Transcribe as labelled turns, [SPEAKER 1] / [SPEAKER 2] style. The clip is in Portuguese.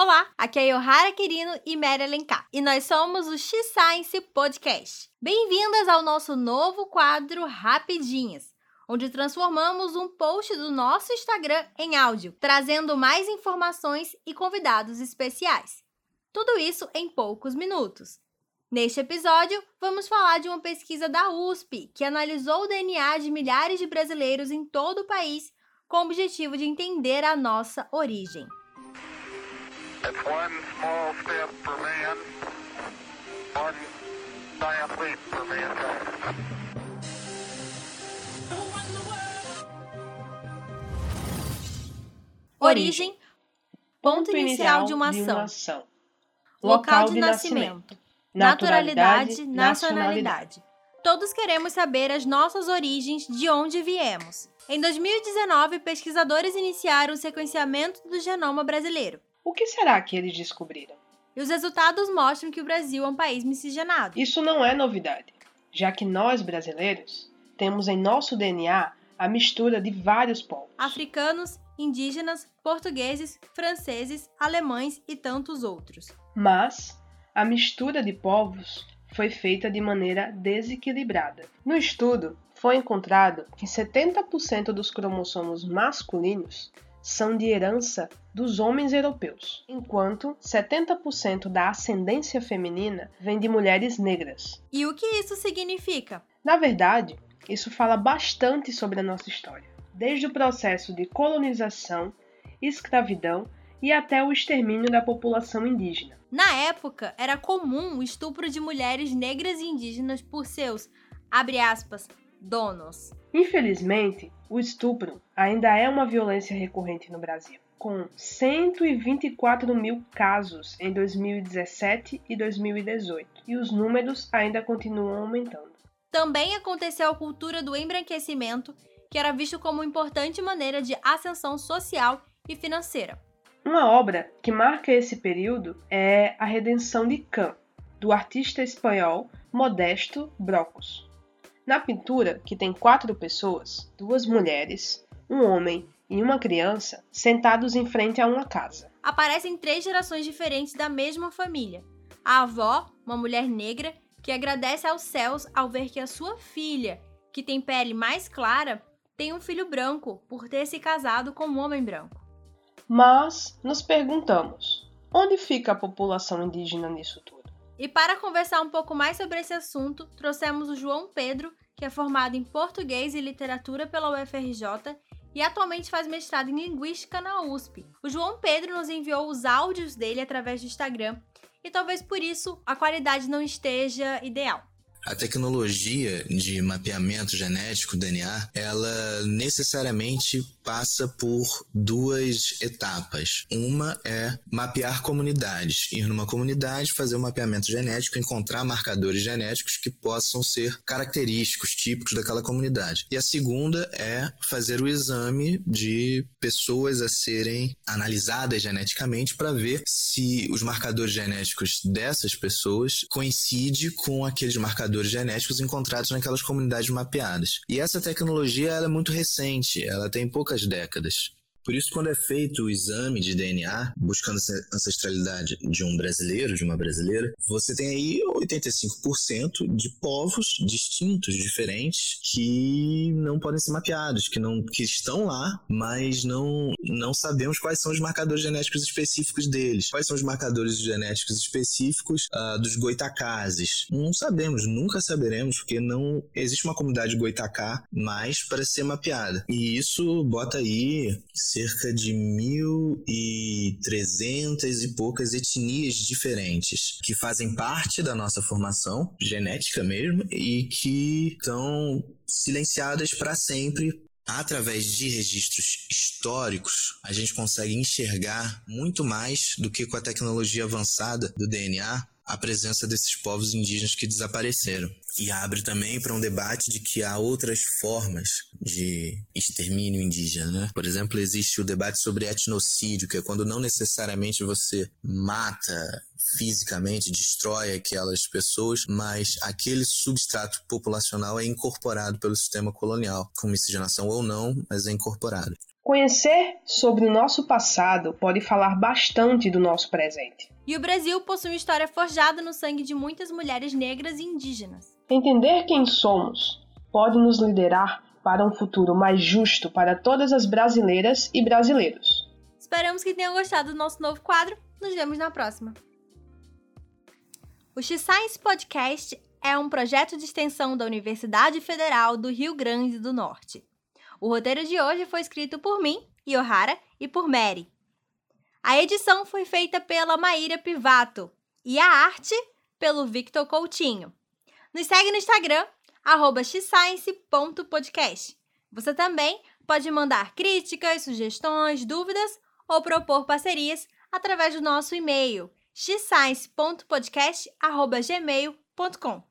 [SPEAKER 1] Olá, aqui é Yohara Quirino e Mary Alencar, e nós somos o X-Science Podcast. Bem-vindas ao nosso novo quadro Rapidinhas, onde transformamos um post do nosso Instagram em áudio, trazendo mais informações e convidados especiais. Tudo isso em poucos minutos. Neste episódio, vamos falar de uma pesquisa da USP que analisou o DNA de milhares de brasileiros em todo o país com o objetivo de entender a nossa origem. Origem, ponto inicial de uma ação. Local de nascimento. Naturalidade, nacionalidade. Todos queremos saber as nossas origens, de onde viemos. Em 2019, pesquisadores iniciaram o sequenciamento do genoma brasileiro.
[SPEAKER 2] O que será que eles descobriram?
[SPEAKER 1] E os resultados mostram que o Brasil é um país miscigenado.
[SPEAKER 2] Isso não é novidade, já que nós brasileiros temos em nosso DNA a mistura de vários povos:
[SPEAKER 1] africanos, indígenas, portugueses, franceses, alemães e tantos outros.
[SPEAKER 2] Mas a mistura de povos foi feita de maneira desequilibrada. No estudo, foi encontrado que 70% dos cromossomos masculinos são de herança dos homens europeus, enquanto 70% da ascendência feminina vem de mulheres negras.
[SPEAKER 1] E o que isso significa?
[SPEAKER 2] Na verdade, isso fala bastante sobre a nossa história, desde o processo de colonização, escravidão e até o extermínio da população indígena.
[SPEAKER 1] Na época, era comum o estupro de mulheres negras e indígenas por seus, abre aspas, donos.
[SPEAKER 2] Infelizmente, o estupro ainda é uma violência recorrente no Brasil, com 124 mil casos em 2017 e 2018, e os números ainda continuam aumentando.
[SPEAKER 1] Também aconteceu a cultura do embranquecimento, que era visto como importante maneira de ascensão social e financeira.
[SPEAKER 2] Uma obra que marca esse período é A Redenção de Cã, do artista espanhol Modesto Brocos. Na pintura, que tem quatro pessoas, duas mulheres, um homem e uma criança, sentados em frente a uma casa.
[SPEAKER 1] Aparecem três gerações diferentes da mesma família. A avó, uma mulher negra, que agradece aos céus ao ver que a sua filha, que tem pele mais clara, tem um filho branco por ter se casado com um homem branco.
[SPEAKER 2] Mas nos perguntamos: onde fica a população indígena nisso tudo?
[SPEAKER 1] E para conversar um pouco mais sobre esse assunto, trouxemos o João Pedro, que é formado em Português e Literatura pela UFRJ e atualmente faz mestrado em Linguística na USP. O João Pedro nos enviou os áudios dele através do Instagram e talvez por isso a qualidade não esteja ideal.
[SPEAKER 3] A tecnologia de mapeamento genético DNA, ela necessariamente passa por duas etapas. Uma é mapear comunidades, ir numa comunidade, fazer um mapeamento genético, encontrar marcadores genéticos que possam ser característicos, típicos daquela comunidade. E a segunda é fazer o exame de pessoas a serem analisadas geneticamente para ver se os marcadores genéticos dessas pessoas coincidem com aqueles marcadores genéticos encontrados naquelas comunidades mapeadas. E essa tecnologia é muito recente, ela tem poucas décadas. Por isso, quando é feito o exame de DNA, buscando a ancestralidade de um brasileiro, de uma brasileira, você tem aí 85% de povos distintos, diferentes, que não podem ser mapeados, que, não, que estão lá, mas não, não sabemos quais são os marcadores genéticos específicos deles. Quais são os marcadores genéticos específicos uh, dos goitacazes? Não sabemos, nunca saberemos, porque não existe uma comunidade goitacá mais para ser mapeada. E isso bota aí cerca de 1.300 e poucas etnias diferentes que fazem parte da nossa formação genética mesmo e que estão silenciadas para sempre através de registros históricos, a gente consegue enxergar muito mais do que com a tecnologia avançada do DNA a presença desses povos indígenas que desapareceram. E abre também para um debate de que há outras formas de extermínio indígena. Né? Por exemplo, existe o debate sobre etnocídio, que é quando não necessariamente você mata fisicamente, destrói aquelas pessoas, mas aquele substrato populacional é incorporado pelo sistema colonial, com miscigenação ou não, mas é incorporado.
[SPEAKER 2] Conhecer sobre o nosso passado pode falar bastante do nosso presente.
[SPEAKER 1] E o Brasil possui uma história forjada no sangue de muitas mulheres negras e indígenas.
[SPEAKER 2] Entender quem somos pode nos liderar para um futuro mais justo para todas as brasileiras e brasileiros.
[SPEAKER 1] Esperamos que tenham gostado do nosso novo quadro. Nos vemos na próxima. O X-Science Podcast é um projeto de extensão da Universidade Federal do Rio Grande do Norte. O roteiro de hoje foi escrito por mim, Yohara, e por Mary. A edição foi feita pela Maíra Pivato e a arte pelo Victor Coutinho. Nos segue no Instagram, xscience.podcast. Você também pode mandar críticas, sugestões, dúvidas ou propor parcerias através do nosso e-mail xscience.podcast.gmail.com.